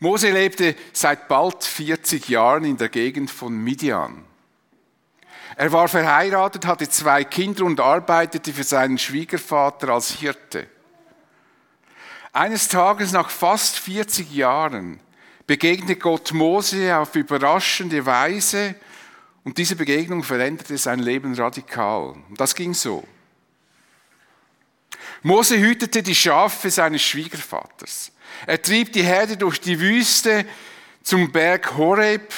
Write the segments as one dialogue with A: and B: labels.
A: Mose lebte seit bald 40 Jahren in der Gegend von Midian. Er war verheiratet, hatte zwei Kinder und arbeitete für seinen Schwiegervater als Hirte. Eines Tages nach fast 40 Jahren begegnete Gott Mose auf überraschende Weise und diese Begegnung veränderte sein Leben radikal. Das ging so. Mose hütete die Schafe seines Schwiegervaters. Er trieb die Herde durch die Wüste zum Berg Horeb,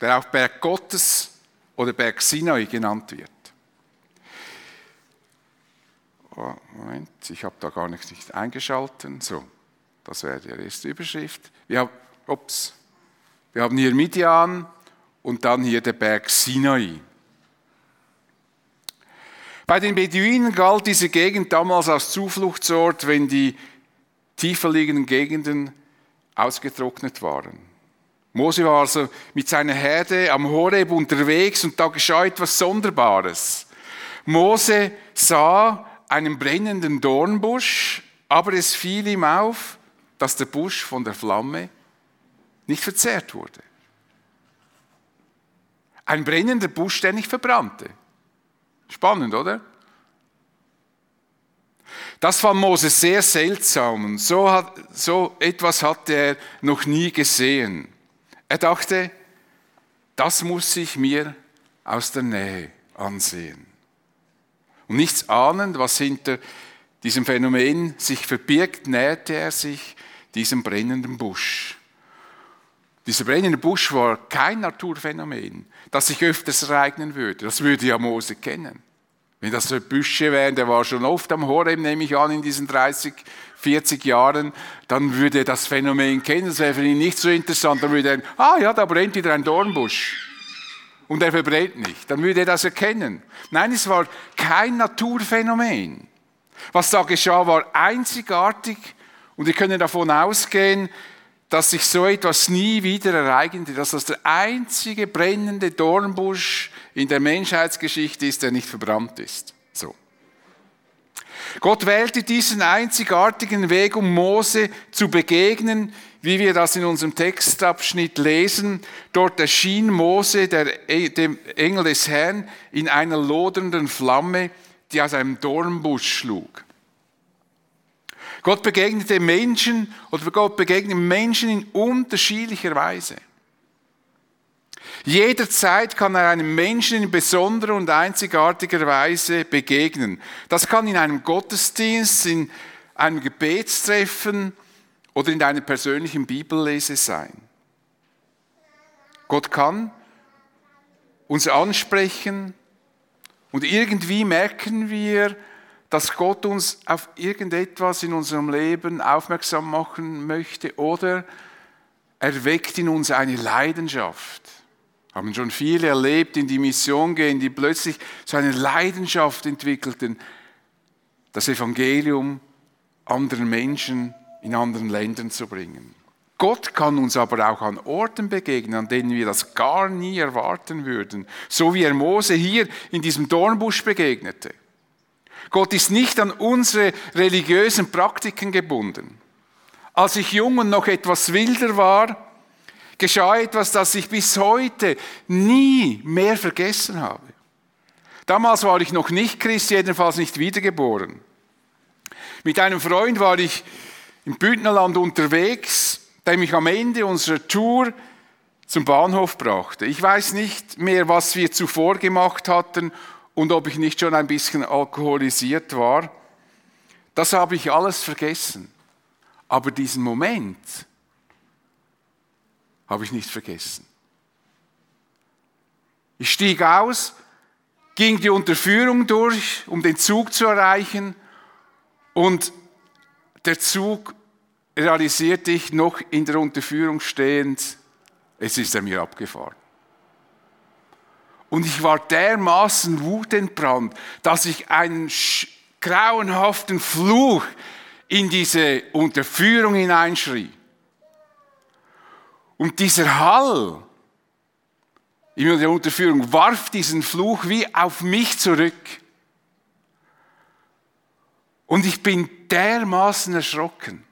A: der auch Berg Gottes oder Berg Sinai genannt wird. Oh, Moment, ich habe da gar nichts nicht eingeschalten. So, das wäre die erste Überschrift. Wir haben, ups, wir haben hier Midian und dann hier der Berg Sinai. Bei den Beduinen galt diese Gegend damals als Zufluchtsort, wenn die tiefer liegenden Gegenden ausgetrocknet waren. Mose war also mit seiner Herde am Horeb unterwegs und da geschah etwas Sonderbares. Mose sah einen brennenden Dornbusch, aber es fiel ihm auf, dass der Busch von der Flamme nicht verzehrt wurde. Ein brennender Busch, der nicht verbrannte. Spannend, oder? Das fand Moses sehr seltsam und so, hat, so etwas hatte er noch nie gesehen. Er dachte, das muss ich mir aus der Nähe ansehen. Und nichts ahnend, was hinter diesem Phänomen sich verbirgt, näherte er sich diesem brennenden Busch. Dieser brennende Busch war kein Naturphänomen, das sich öfters ereignen würde. Das würde ja Mose kennen. Wenn das so Büsche wären, der war schon oft am Horeb, nehme ich an, in diesen 30, 40 Jahren, dann würde er das Phänomen kennen. Das wäre für ihn nicht so interessant. Dann würde er, ah ja, da brennt wieder ein Dornbusch. Und er verbrennt nicht. Dann würde er das erkennen. Nein, es war kein Naturphänomen. Was da geschah, war einzigartig und wir können davon ausgehen, dass sich so etwas nie wieder ereignete, dass das der einzige brennende Dornbusch in der Menschheitsgeschichte ist, der nicht verbrannt ist. So. Gott wählte diesen einzigartigen Weg, um Mose zu begegnen, wie wir das in unserem Textabschnitt lesen. Dort erschien Mose, der, e, dem Engel des Herrn, in einer lodernden Flamme, die aus einem Dornbusch schlug. Gott begegnete Menschen oder Gott begegnet Menschen in unterschiedlicher Weise. Jederzeit kann er einem Menschen in besonderer und einzigartiger Weise begegnen. Das kann in einem Gottesdienst, in einem Gebetstreffen oder in deiner persönlichen Bibellese sein. Gott kann uns ansprechen und irgendwie merken wir, dass Gott uns auf irgendetwas in unserem Leben aufmerksam machen möchte oder er weckt in uns eine Leidenschaft. Haben schon viele erlebt, in die Mission gehen, die plötzlich so eine Leidenschaft entwickelten, das Evangelium anderen Menschen in anderen Ländern zu bringen. Gott kann uns aber auch an Orten begegnen, an denen wir das gar nie erwarten würden, so wie er Mose hier in diesem Dornbusch begegnete. Gott ist nicht an unsere religiösen Praktiken gebunden. Als ich jung und noch etwas wilder war, geschah etwas, das ich bis heute nie mehr vergessen habe. Damals war ich noch nicht Christ, jedenfalls nicht wiedergeboren. Mit einem Freund war ich im Bündnerland unterwegs, der mich am Ende unserer Tour zum Bahnhof brachte. Ich weiß nicht mehr, was wir zuvor gemacht hatten und ob ich nicht schon ein bisschen alkoholisiert war. Das habe ich alles vergessen. Aber diesen Moment habe ich nicht vergessen. Ich stieg aus, ging die Unterführung durch, um den Zug zu erreichen und der Zug realisierte ich noch in der Unterführung stehend, es ist er mir abgefahren. Und ich war dermaßen wutentbrannt, dass ich einen grauenhaften Fluch in diese Unterführung hineinschrie. Und dieser Hall in der Unterführung warf diesen Fluch wie auf mich zurück. Und ich bin dermaßen erschrocken.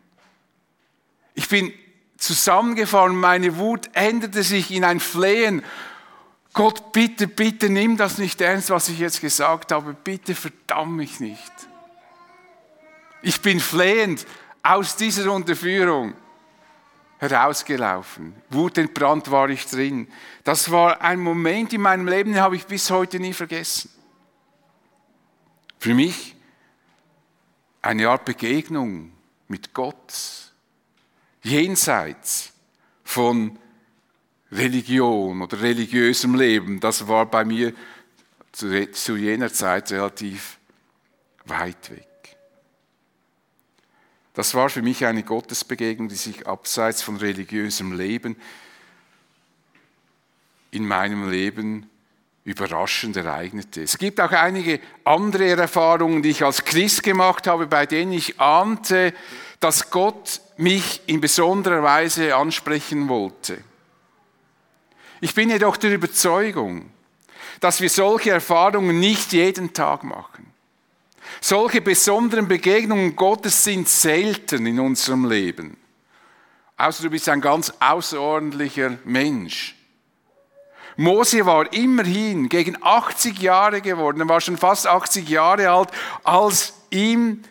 A: Ich bin zusammengefahren. Meine Wut änderte sich in ein Flehen. Gott, bitte, bitte nimm das nicht ernst, was ich jetzt gesagt habe. Bitte verdamm mich nicht. Ich bin flehend aus dieser Unterführung herausgelaufen. Wutentbrannt war ich drin. Das war ein Moment in meinem Leben, den habe ich bis heute nie vergessen. Für mich eine Art Begegnung mit Gott, jenseits von Religion oder religiösem Leben. Das war bei mir zu, zu jener Zeit relativ weit weg. Das war für mich eine Gottesbegegnung, die sich abseits von religiösem Leben in meinem Leben überraschend ereignete. Es gibt auch einige andere Erfahrungen, die ich als Christ gemacht habe, bei denen ich ahnte, dass Gott mich in besonderer Weise ansprechen wollte. Ich bin jedoch der Überzeugung, dass wir solche Erfahrungen nicht jeden Tag machen. Solche besonderen Begegnungen Gottes sind selten in unserem Leben. Außer du bist ein ganz außerordentlicher Mensch. Mose war immerhin gegen 80 Jahre geworden, er war schon fast 80 Jahre alt, als ihm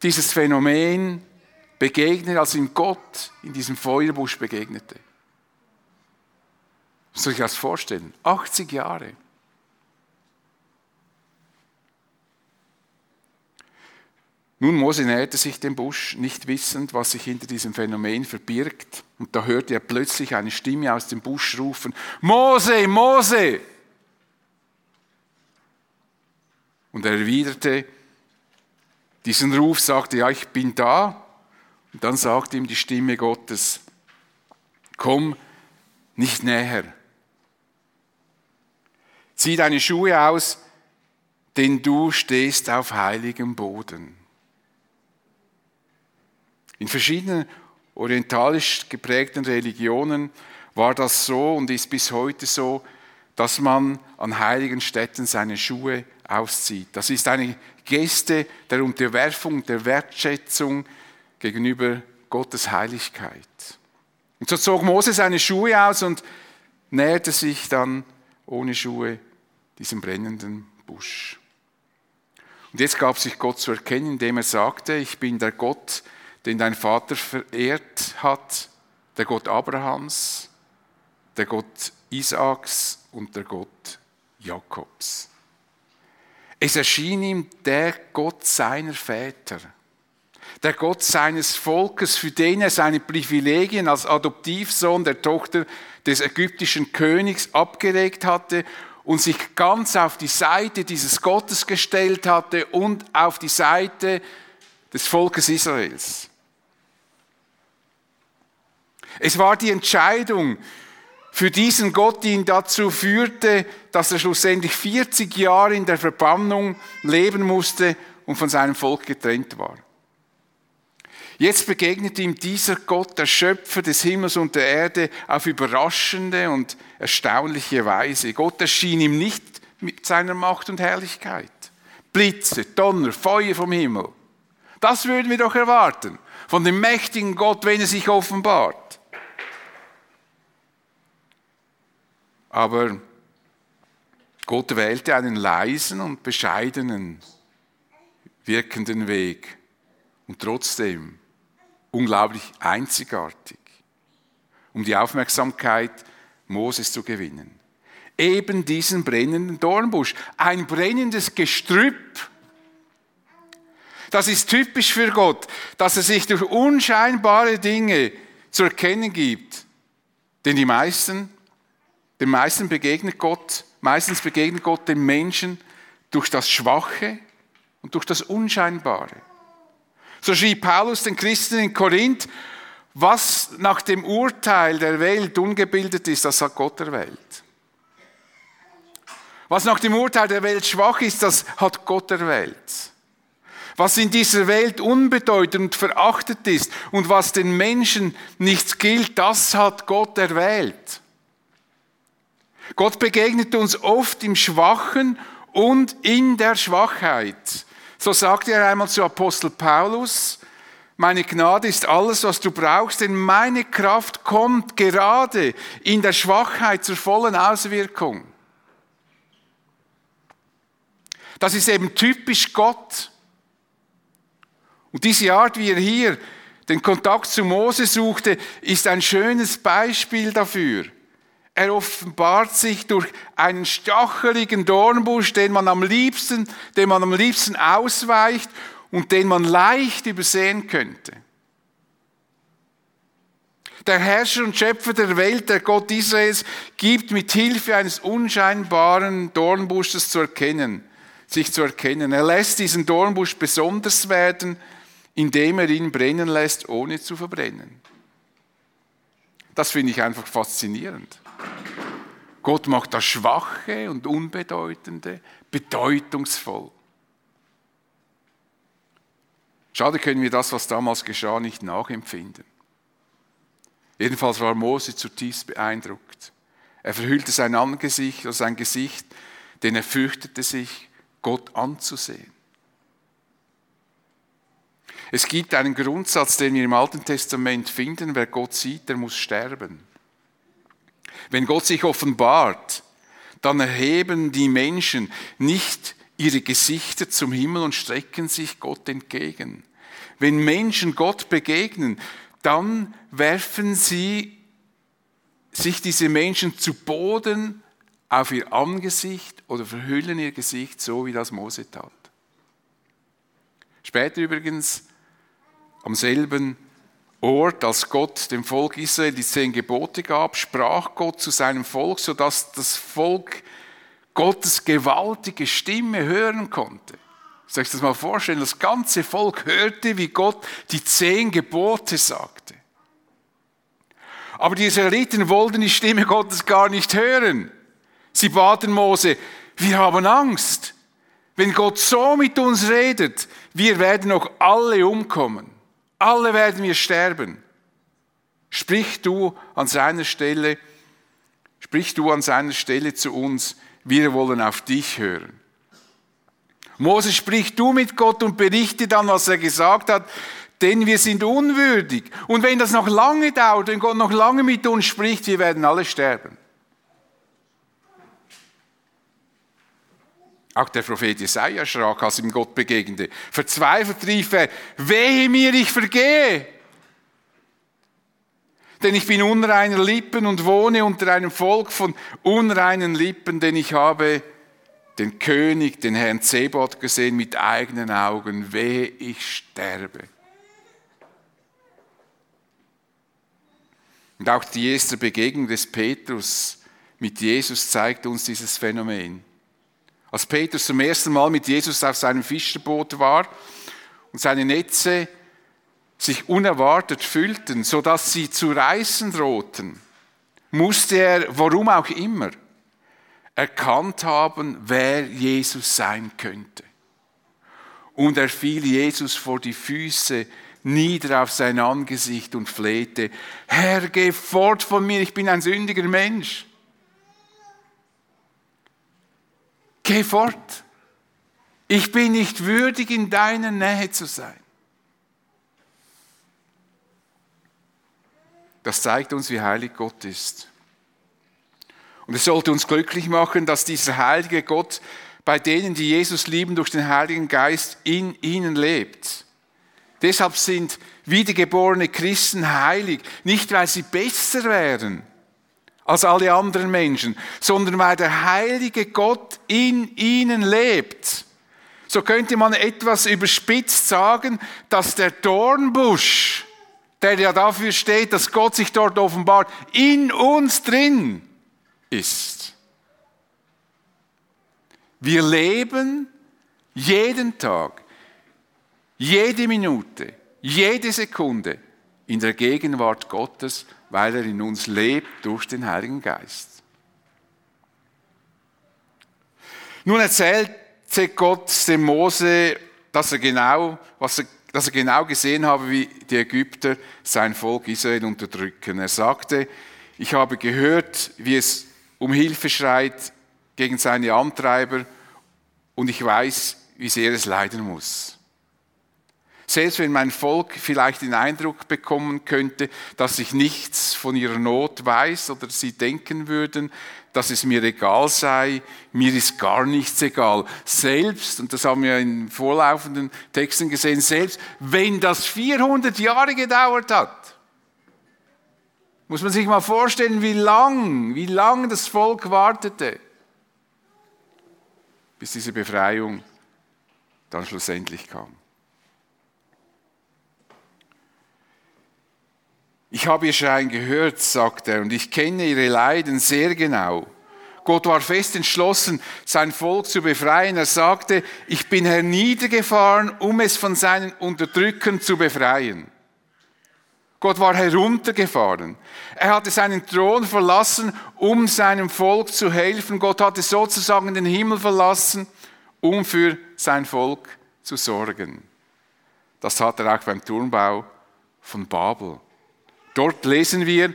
A: dieses Phänomen begegnet, als ihm Gott in diesem Feuerbusch begegnete. Soll ich das vorstellen? 80 Jahre. Nun, Mose näherte sich dem Busch, nicht wissend, was sich hinter diesem Phänomen verbirgt. Und da hörte er plötzlich eine Stimme aus dem Busch rufen, Mose, Mose! Und er erwiderte diesen Ruf, sagte, ja, ich bin da. Und dann sagte ihm die Stimme Gottes, komm nicht näher. Zieh deine Schuhe aus, denn du stehst auf heiligem Boden. In verschiedenen orientalisch geprägten Religionen war das so und ist bis heute so, dass man an heiligen Städten seine Schuhe auszieht. Das ist eine Geste der Unterwerfung, der Wertschätzung gegenüber Gottes Heiligkeit. Und so zog Mose seine Schuhe aus und näherte sich dann ohne Schuhe diesem brennenden Busch. Und jetzt gab sich Gott zu erkennen, indem er sagte, ich bin der Gott, den dein Vater verehrt hat, der Gott Abrahams, der Gott Isaaks und der Gott Jakobs. Es erschien ihm der Gott seiner Väter, der Gott seines Volkes, für den er seine Privilegien als Adoptivsohn der Tochter des ägyptischen Königs abgelegt hatte und sich ganz auf die Seite dieses Gottes gestellt hatte und auf die Seite des Volkes Israels. Es war die Entscheidung für diesen Gott, die ihn dazu führte, dass er schlussendlich 40 Jahre in der Verbannung leben musste und von seinem Volk getrennt war. Jetzt begegnet ihm dieser Gott, der Schöpfer des Himmels und der Erde, auf überraschende und erstaunliche Weise. Gott erschien ihm nicht mit seiner Macht und Herrlichkeit. Blitze, Donner, Feuer vom Himmel. Das würden wir doch erwarten von dem mächtigen Gott, wenn er sich offenbart. Aber Gott wählte einen leisen und bescheidenen, wirkenden Weg und trotzdem unglaublich einzigartig, um die Aufmerksamkeit Moses zu gewinnen. Eben diesen brennenden Dornbusch, ein brennendes Gestrüpp. Das ist typisch für Gott, dass er sich durch unscheinbare Dinge zu erkennen gibt. Denn die meisten den meisten begegnet Gott, meistens begegnet Gott den Menschen durch das Schwache und durch das Unscheinbare. So schrieb Paulus den Christen in Korinth, was nach dem Urteil der Welt ungebildet ist, das hat Gott erwählt. Was nach dem Urteil der Welt schwach ist, das hat Gott erwählt. Was in dieser Welt unbedeutend verachtet ist und was den Menschen nichts gilt, das hat Gott erwählt. Gott begegnet uns oft im Schwachen und in der Schwachheit. So sagte er einmal zu Apostel Paulus, Meine Gnade ist alles, was du brauchst, denn meine Kraft kommt gerade in der Schwachheit zur vollen Auswirkung. Das ist eben typisch Gott. Und diese Art, wie er hier den Kontakt zu Mose suchte, ist ein schönes Beispiel dafür. Er offenbart sich durch einen stacheligen Dornbusch, den man am liebsten, den man am liebsten ausweicht und den man leicht übersehen könnte. Der Herrscher und Schöpfer der Welt, der Gott Israels, gibt mit Hilfe eines unscheinbaren Dornbusches zu erkennen, sich zu erkennen. Er lässt diesen Dornbusch besonders werden, indem er ihn brennen lässt, ohne zu verbrennen. Das finde ich einfach faszinierend. Gott macht das Schwache und Unbedeutende bedeutungsvoll. Schade können wir das, was damals geschah, nicht nachempfinden. Jedenfalls war Mose zutiefst beeindruckt. Er verhüllte sein Angesicht oder sein Gesicht, denn er fürchtete sich, Gott anzusehen. Es gibt einen Grundsatz, den wir im Alten Testament finden, wer Gott sieht, der muss sterben. Wenn Gott sich offenbart, dann erheben die Menschen nicht ihre Gesichter zum Himmel und strecken sich Gott entgegen. Wenn Menschen Gott begegnen, dann werfen sie sich diese Menschen zu Boden auf ihr Angesicht oder verhüllen ihr Gesicht, so wie das Mose tat. Später übrigens, am selben Ort, als Gott dem Volk Israel die zehn Gebote gab, sprach Gott zu seinem Volk, sodass das Volk Gottes gewaltige Stimme hören konnte. Soll ich das mal vorstellen? Das ganze Volk hörte, wie Gott die zehn Gebote sagte. Aber die Israeliten wollten die Stimme Gottes gar nicht hören. Sie baten Mose, wir haben Angst. Wenn Gott so mit uns redet, wir werden noch alle umkommen. Alle werden wir sterben. Sprich du an seiner Stelle, sprich du an seiner Stelle zu uns, wir wollen auf dich hören. Mose sprich du mit Gott und berichte dann, was er gesagt hat, denn wir sind unwürdig. Und wenn das noch lange dauert, wenn Gott noch lange mit uns spricht, wir werden alle sterben. Auch der Prophet Jesaja schrak, als ihm Gott begegnete. Verzweifelt rief er, wehe mir, ich vergehe. Denn ich bin unreiner Lippen und wohne unter einem Volk von unreinen Lippen, denn ich habe den König, den Herrn Zebot gesehen mit eigenen Augen. Wehe, ich sterbe. Und auch die erste Begegnung des Petrus mit Jesus zeigt uns dieses Phänomen. Als Petrus zum ersten Mal mit Jesus auf seinem Fischerboot war und seine Netze sich unerwartet füllten, sodass sie zu reißen drohten, musste er, warum auch immer, erkannt haben, wer Jesus sein könnte. Und er fiel Jesus vor die Füße nieder auf sein Angesicht und flehte, Herr, geh fort von mir, ich bin ein sündiger Mensch. Geh fort. Ich bin nicht würdig, in deiner Nähe zu sein. Das zeigt uns, wie heilig Gott ist. Und es sollte uns glücklich machen, dass dieser heilige Gott bei denen, die Jesus lieben, durch den Heiligen Geist in ihnen lebt. Deshalb sind wiedergeborene Christen heilig, nicht weil sie besser wären, als alle anderen Menschen, sondern weil der heilige Gott in ihnen lebt. So könnte man etwas überspitzt sagen, dass der Dornbusch, der ja dafür steht, dass Gott sich dort offenbart, in uns drin ist. Wir leben jeden Tag, jede Minute, jede Sekunde in der Gegenwart Gottes weil er in uns lebt durch den Heiligen Geist. Nun erzählte Gott dem Mose, dass er genau, was er, dass er genau gesehen habe, wie die Ägypter sein Volk Israel unterdrücken. Er sagte, ich habe gehört, wie es um Hilfe schreit gegen seine Antreiber und ich weiß, wie sehr es leiden muss. Selbst wenn mein Volk vielleicht den Eindruck bekommen könnte, dass ich nichts von ihrer Not weiß oder sie denken würden, dass es mir egal sei, mir ist gar nichts egal. Selbst, und das haben wir in vorlaufenden Texten gesehen, selbst wenn das 400 Jahre gedauert hat, muss man sich mal vorstellen, wie lang, wie lang das Volk wartete, bis diese Befreiung dann schlussendlich kam. Ich habe ihr Schreien gehört, sagt er, und ich kenne ihre Leiden sehr genau. Gott war fest entschlossen, sein Volk zu befreien. Er sagte, ich bin herniedergefahren, um es von seinen Unterdrückern zu befreien. Gott war heruntergefahren. Er hatte seinen Thron verlassen, um seinem Volk zu helfen. Gott hatte sozusagen den Himmel verlassen, um für sein Volk zu sorgen. Das tat er auch beim Turmbau von Babel. Dort lesen wir,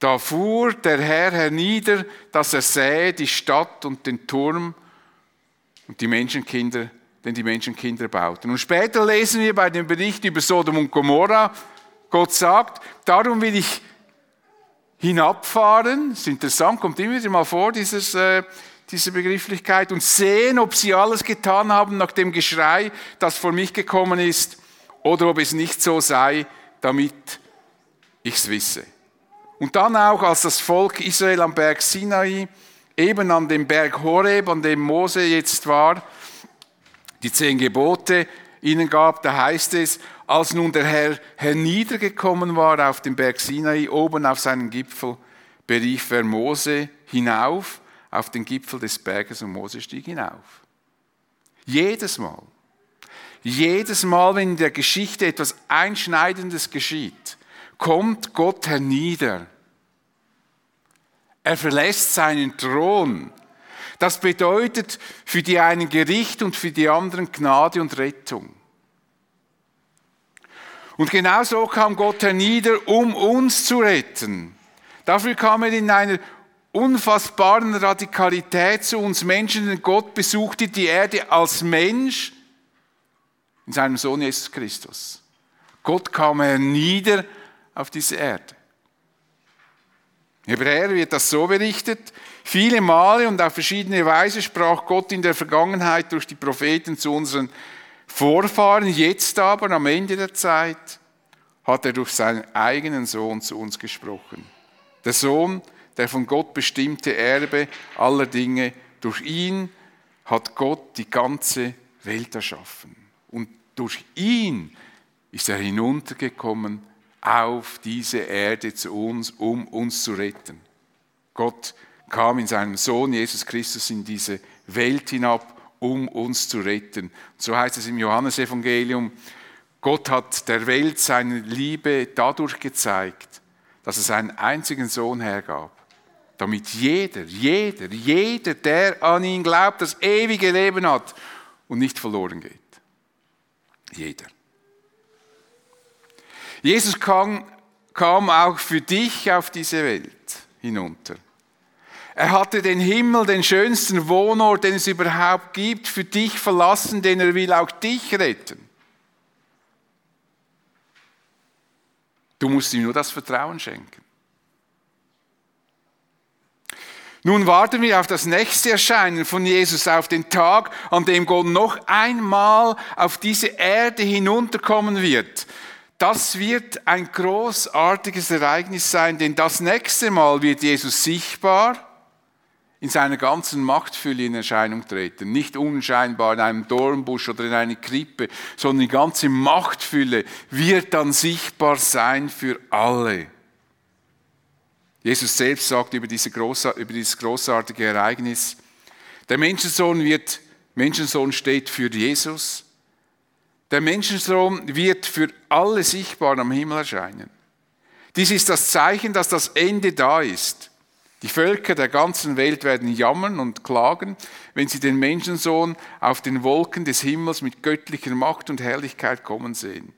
A: da fuhr der Herr hernieder, dass er sähe die Stadt und den Turm und die Menschenkinder, denn die Menschenkinder bauten. Und später lesen wir bei dem Bericht über Sodom und Gomorra, Gott sagt, darum will ich hinabfahren, das ist interessant, kommt immer wieder mal vor, dieses, äh, diese Begrifflichkeit, und sehen, ob sie alles getan haben nach dem Geschrei, das vor mich gekommen ist, oder ob es nicht so sei, damit ich es wisse. Und dann auch, als das Volk Israel am Berg Sinai, eben an dem Berg Horeb, an dem Mose jetzt war, die zehn Gebote ihnen gab, da heißt es, als nun der Herr herniedergekommen war auf dem Berg Sinai, oben auf seinen Gipfel, berief er Mose hinauf auf den Gipfel des Berges und Mose stieg hinauf. Jedes Mal, jedes Mal, wenn in der Geschichte etwas Einschneidendes geschieht, kommt Gott hernieder. Er verlässt seinen Thron. Das bedeutet für die einen Gericht und für die anderen Gnade und Rettung. Und genau so kam Gott hernieder, um uns zu retten. Dafür kam er in einer unfassbaren Radikalität zu uns Menschen, denn Gott besuchte die Erde als Mensch in seinem Sohn Jesus Christus. Gott kam hernieder auf diese Erde. Hebräer wird das so berichtet. Viele Male und auf verschiedene Weise sprach Gott in der Vergangenheit durch die Propheten zu unseren Vorfahren. Jetzt aber, am Ende der Zeit, hat er durch seinen eigenen Sohn zu uns gesprochen. Der Sohn, der von Gott bestimmte Erbe aller Dinge, durch ihn hat Gott die ganze Welt erschaffen. Und durch ihn ist er hinuntergekommen auf diese Erde zu uns, um uns zu retten. Gott kam in seinem Sohn Jesus Christus in diese Welt hinab, um uns zu retten. So heißt es im Johannesevangelium, Gott hat der Welt seine Liebe dadurch gezeigt, dass er seinen einzigen Sohn hergab, damit jeder, jeder, jeder, der an ihn glaubt, das ewige Leben hat und nicht verloren geht. Jeder. Jesus kam, kam auch für dich auf diese Welt hinunter. Er hatte den Himmel, den schönsten Wohnort, den es überhaupt gibt, für dich verlassen, denn er will auch dich retten. Du musst ihm nur das Vertrauen schenken. Nun warten wir auf das nächste Erscheinen von Jesus, auf den Tag, an dem Gott noch einmal auf diese Erde hinunterkommen wird. Das wird ein großartiges Ereignis sein, denn das nächste Mal wird Jesus sichtbar in seiner ganzen Machtfülle in Erscheinung treten. Nicht unscheinbar in einem Dornbusch oder in einer Krippe, sondern die ganze Machtfülle wird dann sichtbar sein für alle. Jesus selbst sagt über, diese über dieses großartige Ereignis, der Menschensohn wird, Menschensohn steht für Jesus, der Menschensohn wird für alle sichtbar am Himmel erscheinen. Dies ist das Zeichen, dass das Ende da ist. Die Völker der ganzen Welt werden jammern und klagen, wenn sie den Menschensohn auf den Wolken des Himmels mit göttlicher Macht und Herrlichkeit kommen sehen.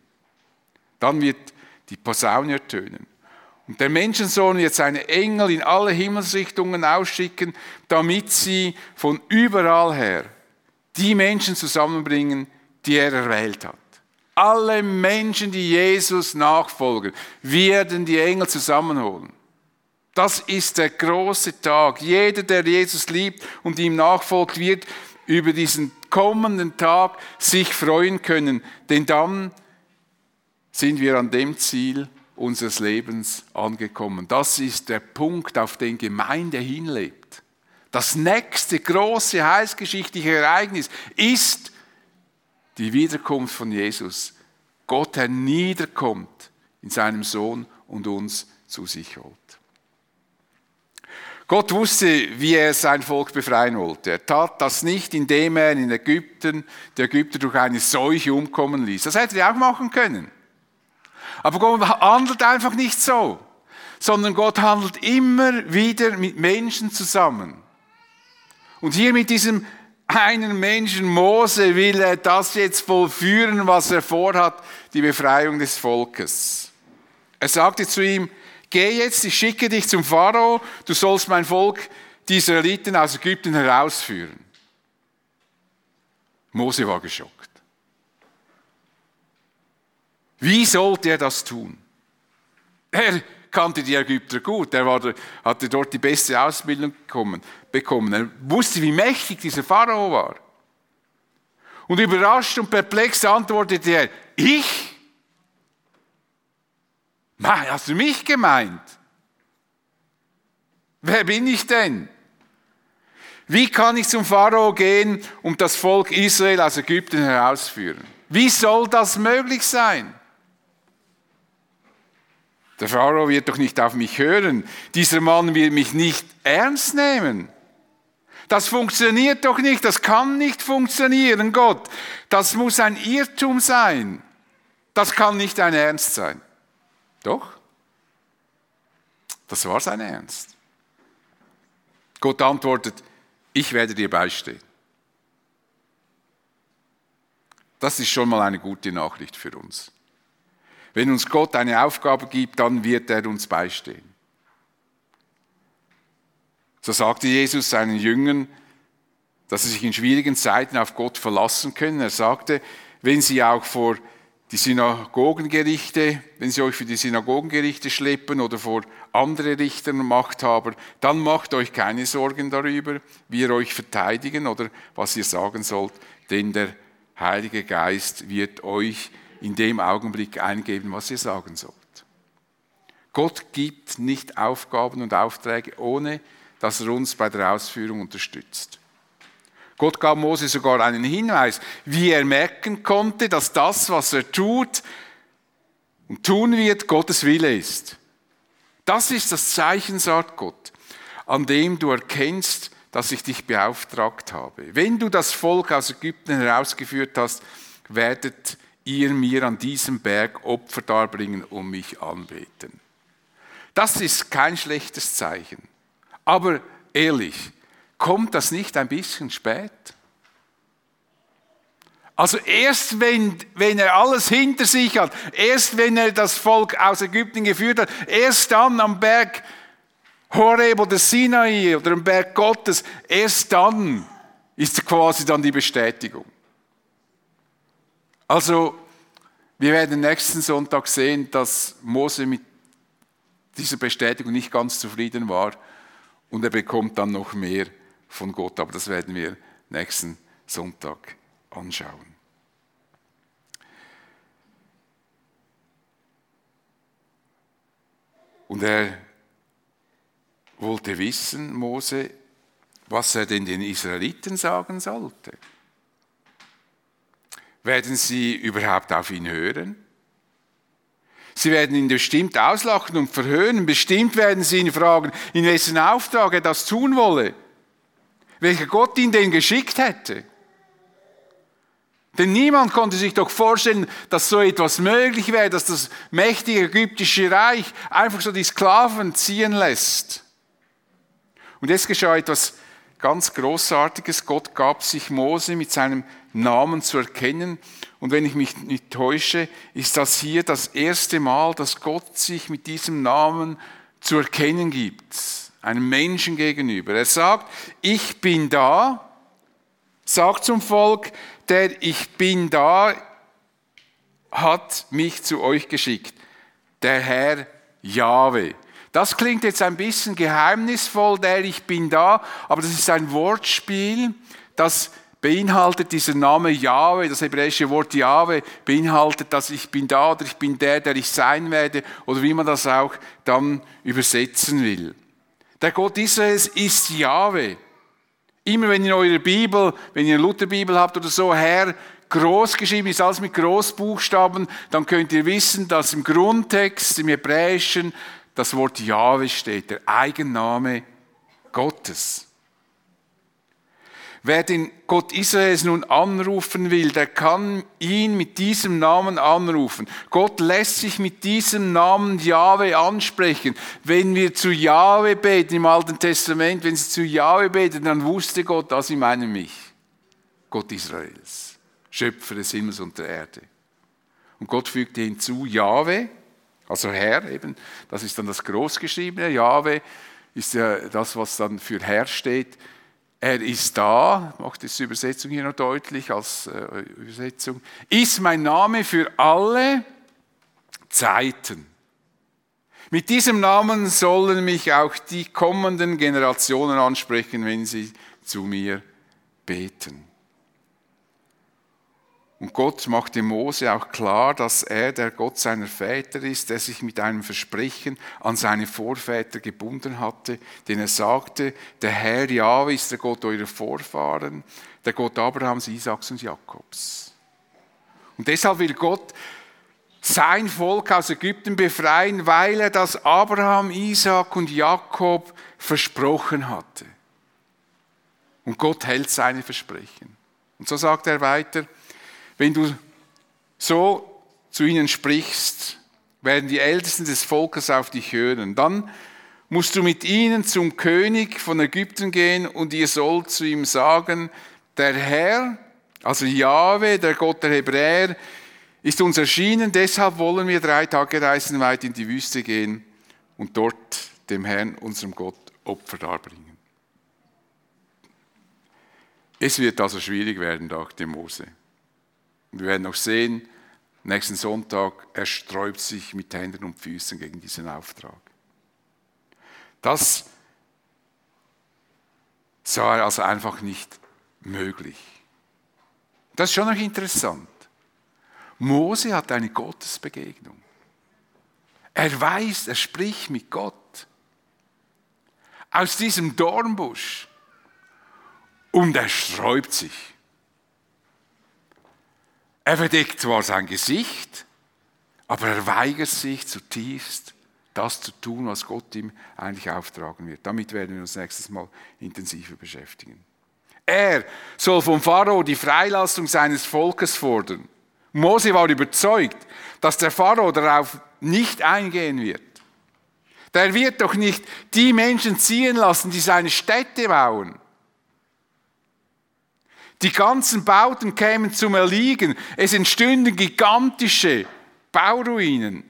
A: Dann wird die Posaune ertönen. Und der Menschensohn wird seine Engel in alle Himmelsrichtungen ausschicken, damit sie von überall her die Menschen zusammenbringen, die er erwählt hat. Alle Menschen, die Jesus nachfolgen, werden die Engel zusammenholen. Das ist der große Tag. Jeder, der Jesus liebt und ihm nachfolgt, wird über diesen kommenden Tag sich freuen können, denn dann sind wir an dem Ziel unseres Lebens angekommen. Das ist der Punkt, auf den Gemeinde hinlebt. Das nächste große heilsgeschichtliche Ereignis ist die Wiederkunft von Jesus. Gott herniederkommt in seinem Sohn und uns zu sich holt. Gott wusste, wie er sein Volk befreien wollte. Er tat das nicht, indem er in Ägypten die Ägypter durch eine Seuche umkommen ließ. Das hätte er auch machen können. Aber Gott handelt einfach nicht so, sondern Gott handelt immer wieder mit Menschen zusammen. Und hier mit diesem einen Menschen, Mose, will er das jetzt vollführen, was er vorhat, die Befreiung des Volkes. Er sagte zu ihm, geh jetzt, ich schicke dich zum Pharao, du sollst mein Volk, die Israeliten aus Ägypten herausführen. Mose war geschockt. Wie sollte er das tun? Er kannte die Ägypter gut, er war, hatte dort die beste Ausbildung bekommen. Er wusste, wie mächtig dieser Pharao war. Und überrascht und perplex antwortete er, ich? Nein, hast du mich gemeint? Wer bin ich denn? Wie kann ich zum Pharao gehen und das Volk Israel aus Ägypten herausführen? Wie soll das möglich sein? Der Pharao wird doch nicht auf mich hören. Dieser Mann will mich nicht ernst nehmen. Das funktioniert doch nicht, das kann nicht funktionieren, Gott. Das muss ein Irrtum sein. Das kann nicht ein Ernst sein. Doch, das war sein Ernst. Gott antwortet, ich werde dir beistehen. Das ist schon mal eine gute Nachricht für uns. Wenn uns Gott eine Aufgabe gibt, dann wird er uns beistehen. So sagte Jesus seinen Jüngern, dass sie sich in schwierigen Zeiten auf Gott verlassen können. Er sagte, wenn sie auch vor die Synagogengerichte, wenn sie euch für die Synagogengerichte schleppen oder vor andere Richter und Machthaber, dann macht euch keine Sorgen darüber, wie ihr euch verteidigen oder was ihr sagen sollt, denn der Heilige Geist wird euch in dem Augenblick eingeben, was ihr sagen sollt. Gott gibt nicht Aufgaben und Aufträge, ohne dass er uns bei der Ausführung unterstützt. Gott gab Mose sogar einen Hinweis, wie er merken konnte, dass das, was er tut und tun wird, Gottes Wille ist. Das ist das Zeichen, sagt Gott, an dem du erkennst, dass ich dich beauftragt habe. Wenn du das Volk aus Ägypten herausgeführt hast, werdet ihr mir an diesem Berg Opfer darbringen und mich anbeten. Das ist kein schlechtes Zeichen. Aber ehrlich, kommt das nicht ein bisschen spät? Also erst wenn, wenn er alles hinter sich hat, erst wenn er das Volk aus Ägypten geführt hat, erst dann am Berg Horeb oder Sinai oder am Berg Gottes, erst dann ist quasi dann die Bestätigung. Also, wir werden nächsten Sonntag sehen, dass Mose mit dieser Bestätigung nicht ganz zufrieden war und er bekommt dann noch mehr von Gott. Aber das werden wir nächsten Sonntag anschauen. Und er wollte wissen, Mose, was er denn den Israeliten sagen sollte. Werden sie überhaupt auf ihn hören? Sie werden ihn bestimmt auslachen und verhöhnen. Bestimmt werden sie ihn fragen, in wessen Auftrag er das tun wolle. Welcher Gott ihn denn geschickt hätte. Denn niemand konnte sich doch vorstellen, dass so etwas möglich wäre, dass das mächtige ägyptische Reich einfach so die Sklaven ziehen lässt. Und jetzt geschah etwas ganz Großartiges. Gott gab sich Mose mit seinem Namen zu erkennen. Und wenn ich mich nicht täusche, ist das hier das erste Mal, dass Gott sich mit diesem Namen zu erkennen gibt, einem Menschen gegenüber. Er sagt, ich bin da, sagt zum Volk, der Ich bin da hat mich zu euch geschickt. Der Herr Jahwe. Das klingt jetzt ein bisschen geheimnisvoll, der ich bin da, aber das ist ein Wortspiel, das beinhaltet dieser Name Jahwe, das hebräische Wort Jahwe, beinhaltet, dass ich bin da oder ich bin der, der ich sein werde oder wie man das auch dann übersetzen will. Der Gott Israels ist Jahwe. Immer wenn in eurer Bibel, wenn ihr eine Lutherbibel habt oder so, Herr groß geschrieben ist, alles mit Großbuchstaben, dann könnt ihr wissen, dass im Grundtext, im Hebräischen, das Wort Jahwe steht, der Eigenname Gottes. Wer den Gott Israels nun anrufen will, der kann ihn mit diesem Namen anrufen. Gott lässt sich mit diesem Namen Jahwe ansprechen. Wenn wir zu Jahwe beten im Alten Testament, wenn sie zu Jahwe beten, dann wusste Gott, dass sie meinen mich. Gott Israels, Schöpfer des Himmels und der Erde. Und Gott fügte hinzu Jahwe, also Herr eben, das ist dann das Großgeschriebene. Jahwe ist ja das, was dann für Herr steht. Er ist da, macht diese Übersetzung hier noch deutlich als äh, Übersetzung, ist mein Name für alle Zeiten. Mit diesem Namen sollen mich auch die kommenden Generationen ansprechen, wenn sie zu mir beten. Und Gott macht dem Mose auch klar, dass er der Gott seiner Väter ist, der sich mit einem Versprechen an seine Vorväter gebunden hatte, den er sagte, der Herr Jahwe ist der Gott eurer Vorfahren, der Gott Abrahams, Isaaks und Jakobs. Und deshalb will Gott sein Volk aus Ägypten befreien, weil er das Abraham, Isaak und Jakob versprochen hatte. Und Gott hält seine Versprechen. Und so sagt er weiter, wenn du so zu ihnen sprichst, werden die Ältesten des Volkes auf dich hören. Dann musst du mit ihnen zum König von Ägypten gehen und ihr sollt zu ihm sagen, der Herr, also Jahwe, der Gott der Hebräer, ist uns erschienen, deshalb wollen wir drei Tage reisen weit in die Wüste gehen und dort dem Herrn, unserem Gott, Opfer darbringen. Es wird also schwierig werden, dachte Mose. Wir werden noch sehen, nächsten Sonntag, er sträubt sich mit Händen und Füßen gegen diesen Auftrag. Das sah er also einfach nicht möglich. Das ist schon noch interessant. Mose hat eine Gottesbegegnung. Er weiß, er spricht mit Gott. Aus diesem Dornbusch. Und er sträubt sich. Er verdeckt zwar sein Gesicht, aber er weigert sich zutiefst, das zu tun, was Gott ihm eigentlich auftragen wird. Damit werden wir uns nächstes Mal intensiver beschäftigen. Er soll vom Pharao die Freilassung seines Volkes fordern. Mose war überzeugt, dass der Pharao darauf nicht eingehen wird. Der wird doch nicht die Menschen ziehen lassen, die seine Städte bauen. Die ganzen Bauten kämen zum Erliegen. Es entstünden gigantische Bauruinen.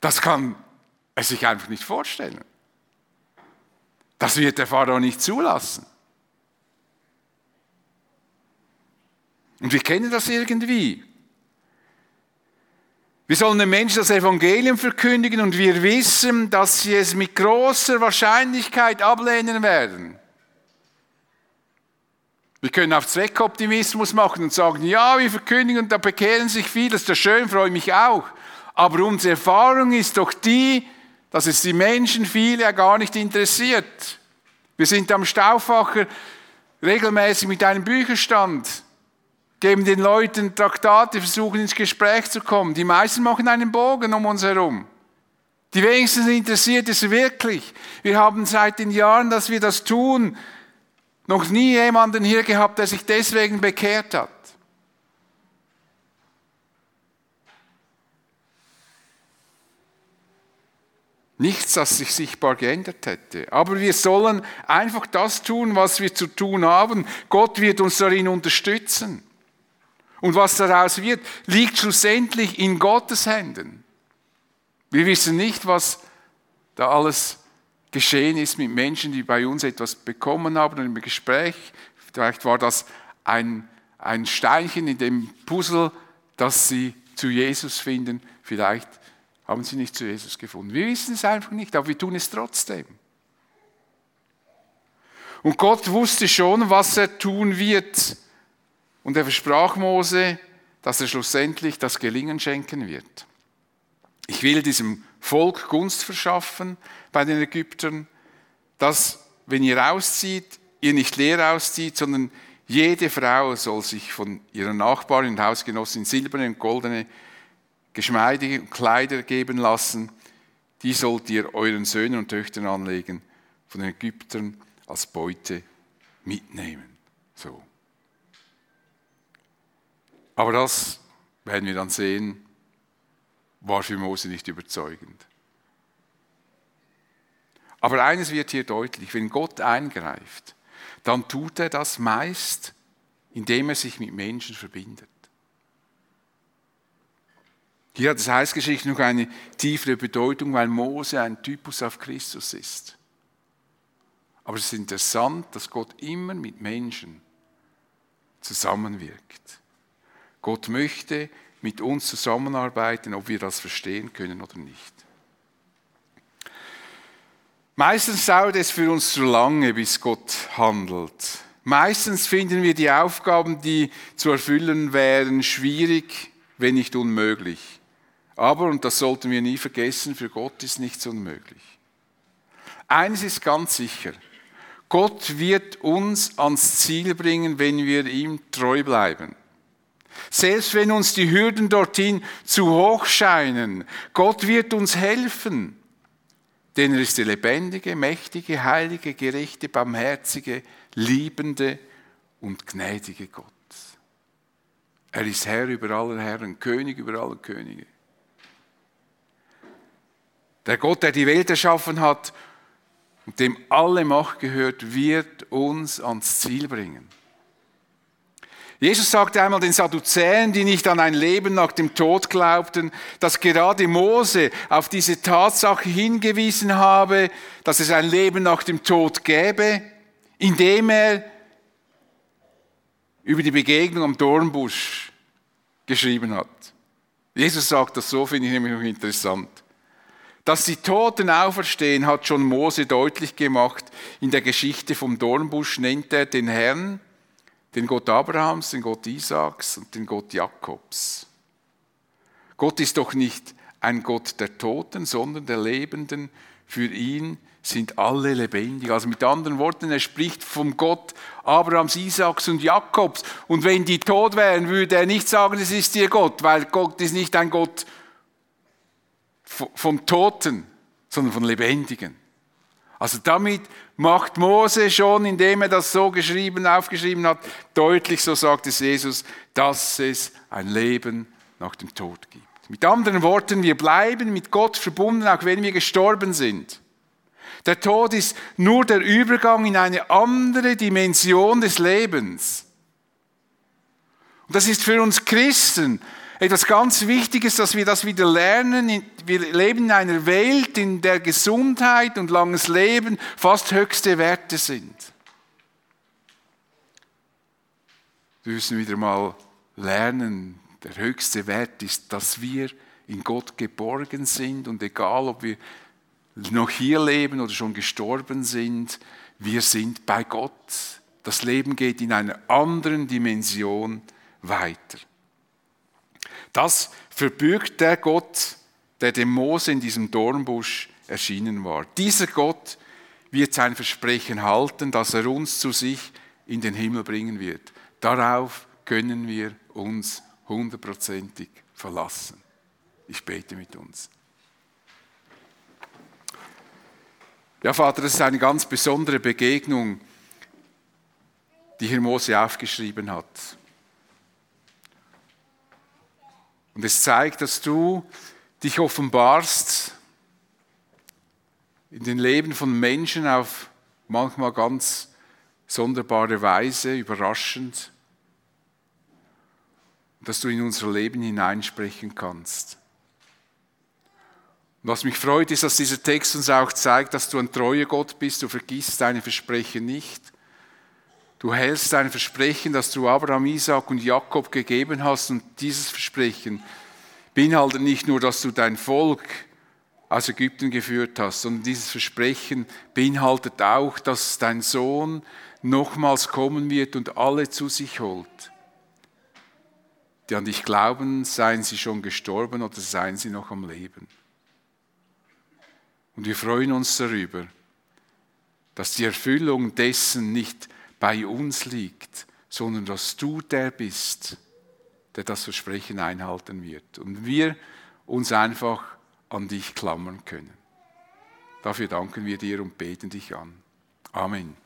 A: Das kann er sich einfach nicht vorstellen. Das wird der Pharao nicht zulassen. Und wir kennen das irgendwie. Wir sollen den Menschen das Evangelium verkündigen und wir wissen, dass sie es mit großer Wahrscheinlichkeit ablehnen werden. Wir können auf Zweckoptimismus machen und sagen, ja, wir verkündigen und da bekehren sich viele, das ist ja schön, freue mich auch. Aber unsere Erfahrung ist doch die, dass es die Menschen viele ja gar nicht interessiert. Wir sind am Stauffacher regelmäßig mit einem Bücherstand, geben den Leuten Traktate, versuchen ins Gespräch zu kommen. Die meisten machen einen Bogen um uns herum. Die wenigsten interessiert es wirklich. Wir haben seit den Jahren, dass wir das tun, noch nie jemanden hier gehabt, der sich deswegen bekehrt hat. Nichts, das sich sichtbar geändert hätte. Aber wir sollen einfach das tun, was wir zu tun haben. Gott wird uns darin unterstützen. Und was daraus wird, liegt schlussendlich in Gottes Händen. Wir wissen nicht, was da alles geschehen ist mit Menschen, die bei uns etwas bekommen haben im Gespräch. Vielleicht war das ein, ein Steinchen in dem Puzzle, das sie zu Jesus finden. Vielleicht haben sie nicht zu Jesus gefunden. Wir wissen es einfach nicht, aber wir tun es trotzdem. Und Gott wusste schon, was er tun wird. Und er versprach Mose, dass er schlussendlich das Gelingen schenken wird. Ich will diesem Volk Gunst verschaffen bei den Ägyptern, dass, wenn ihr auszieht, ihr nicht leer auszieht, sondern jede Frau soll sich von ihrer Nachbarin und Hausgenossin silberne und goldene, geschmeidige Kleider geben lassen. Die sollt ihr euren Söhnen und Töchtern anlegen, von den Ägyptern als Beute mitnehmen. So. Aber das werden wir dann sehen, war für Mose nicht überzeugend. Aber eines wird hier deutlich, wenn Gott eingreift, dann tut er das meist, indem er sich mit Menschen verbindet. Hier hat das Heilsgeschichte noch eine tiefere Bedeutung, weil Mose ein Typus auf Christus ist. Aber es ist interessant, dass Gott immer mit Menschen zusammenwirkt. Gott möchte mit uns zusammenarbeiten, ob wir das verstehen können oder nicht. Meistens dauert es für uns zu lange, bis Gott handelt. Meistens finden wir die Aufgaben, die zu erfüllen wären, schwierig, wenn nicht unmöglich. Aber, und das sollten wir nie vergessen, für Gott ist nichts unmöglich. Eines ist ganz sicher, Gott wird uns ans Ziel bringen, wenn wir ihm treu bleiben. Selbst wenn uns die Hürden dorthin zu hoch scheinen, Gott wird uns helfen. Denn er ist der lebendige, mächtige, heilige, gerechte, barmherzige, liebende und gnädige Gott. Er ist Herr über alle Herren, König über alle Könige. Der Gott, der die Welt erschaffen hat und dem alle Macht gehört, wird uns ans Ziel bringen. Jesus sagte einmal den Sadduzäen, die nicht an ein Leben nach dem Tod glaubten, dass gerade Mose auf diese Tatsache hingewiesen habe, dass es ein Leben nach dem Tod gäbe, indem er über die Begegnung am Dornbusch geschrieben hat. Jesus sagt das so, finde ich nämlich noch interessant. Dass die Toten auferstehen, hat schon Mose deutlich gemacht. In der Geschichte vom Dornbusch nennt er den Herrn den Gott Abrahams, den Gott Isaaks und den Gott Jakobs. Gott ist doch nicht ein Gott der Toten, sondern der Lebenden. Für ihn sind alle lebendig. Also mit anderen Worten, er spricht vom Gott Abrahams, Isaaks und Jakobs. Und wenn die tot wären, würde er nicht sagen, es ist ihr Gott, weil Gott ist nicht ein Gott vom Toten, sondern von Lebendigen. Also damit macht Mose schon, indem er das so geschrieben, aufgeschrieben hat, deutlich, so sagt es Jesus, dass es ein Leben nach dem Tod gibt. Mit anderen Worten, wir bleiben mit Gott verbunden, auch wenn wir gestorben sind. Der Tod ist nur der Übergang in eine andere Dimension des Lebens. Und das ist für uns Christen etwas ganz Wichtiges, dass wir das wieder lernen. Wir leben in einer Welt, in der Gesundheit und langes Leben fast höchste Werte sind. Wir müssen wieder mal lernen, der höchste Wert ist, dass wir in Gott geborgen sind und egal, ob wir noch hier leben oder schon gestorben sind, wir sind bei Gott. Das Leben geht in einer anderen Dimension weiter. Das verbürgt der Gott, der dem Mose in diesem Dornbusch erschienen war. Dieser Gott wird sein Versprechen halten, dass er uns zu sich in den Himmel bringen wird. Darauf können wir uns hundertprozentig verlassen. Ich bete mit uns. Ja, Vater, das ist eine ganz besondere Begegnung, die hier Mose aufgeschrieben hat. Und es zeigt, dass du dich offenbarst in den Leben von Menschen auf manchmal ganz sonderbare Weise, überraschend, dass du in unser Leben hineinsprechen kannst. Und was mich freut, ist, dass dieser Text uns auch zeigt, dass du ein treuer Gott bist, du vergisst deine Versprechen nicht. Du hältst dein Versprechen, das du Abraham, Isaac und Jakob gegeben hast und dieses Versprechen beinhaltet nicht nur, dass du dein Volk aus Ägypten geführt hast, sondern dieses Versprechen beinhaltet auch, dass dein Sohn nochmals kommen wird und alle zu sich holt. Die an dich glauben, seien sie schon gestorben oder seien sie noch am Leben. Und wir freuen uns darüber, dass die Erfüllung dessen nicht bei uns liegt, sondern dass du der bist, der das Versprechen einhalten wird. Und wir uns einfach an dich klammern können. Dafür danken wir dir und beten dich an. Amen.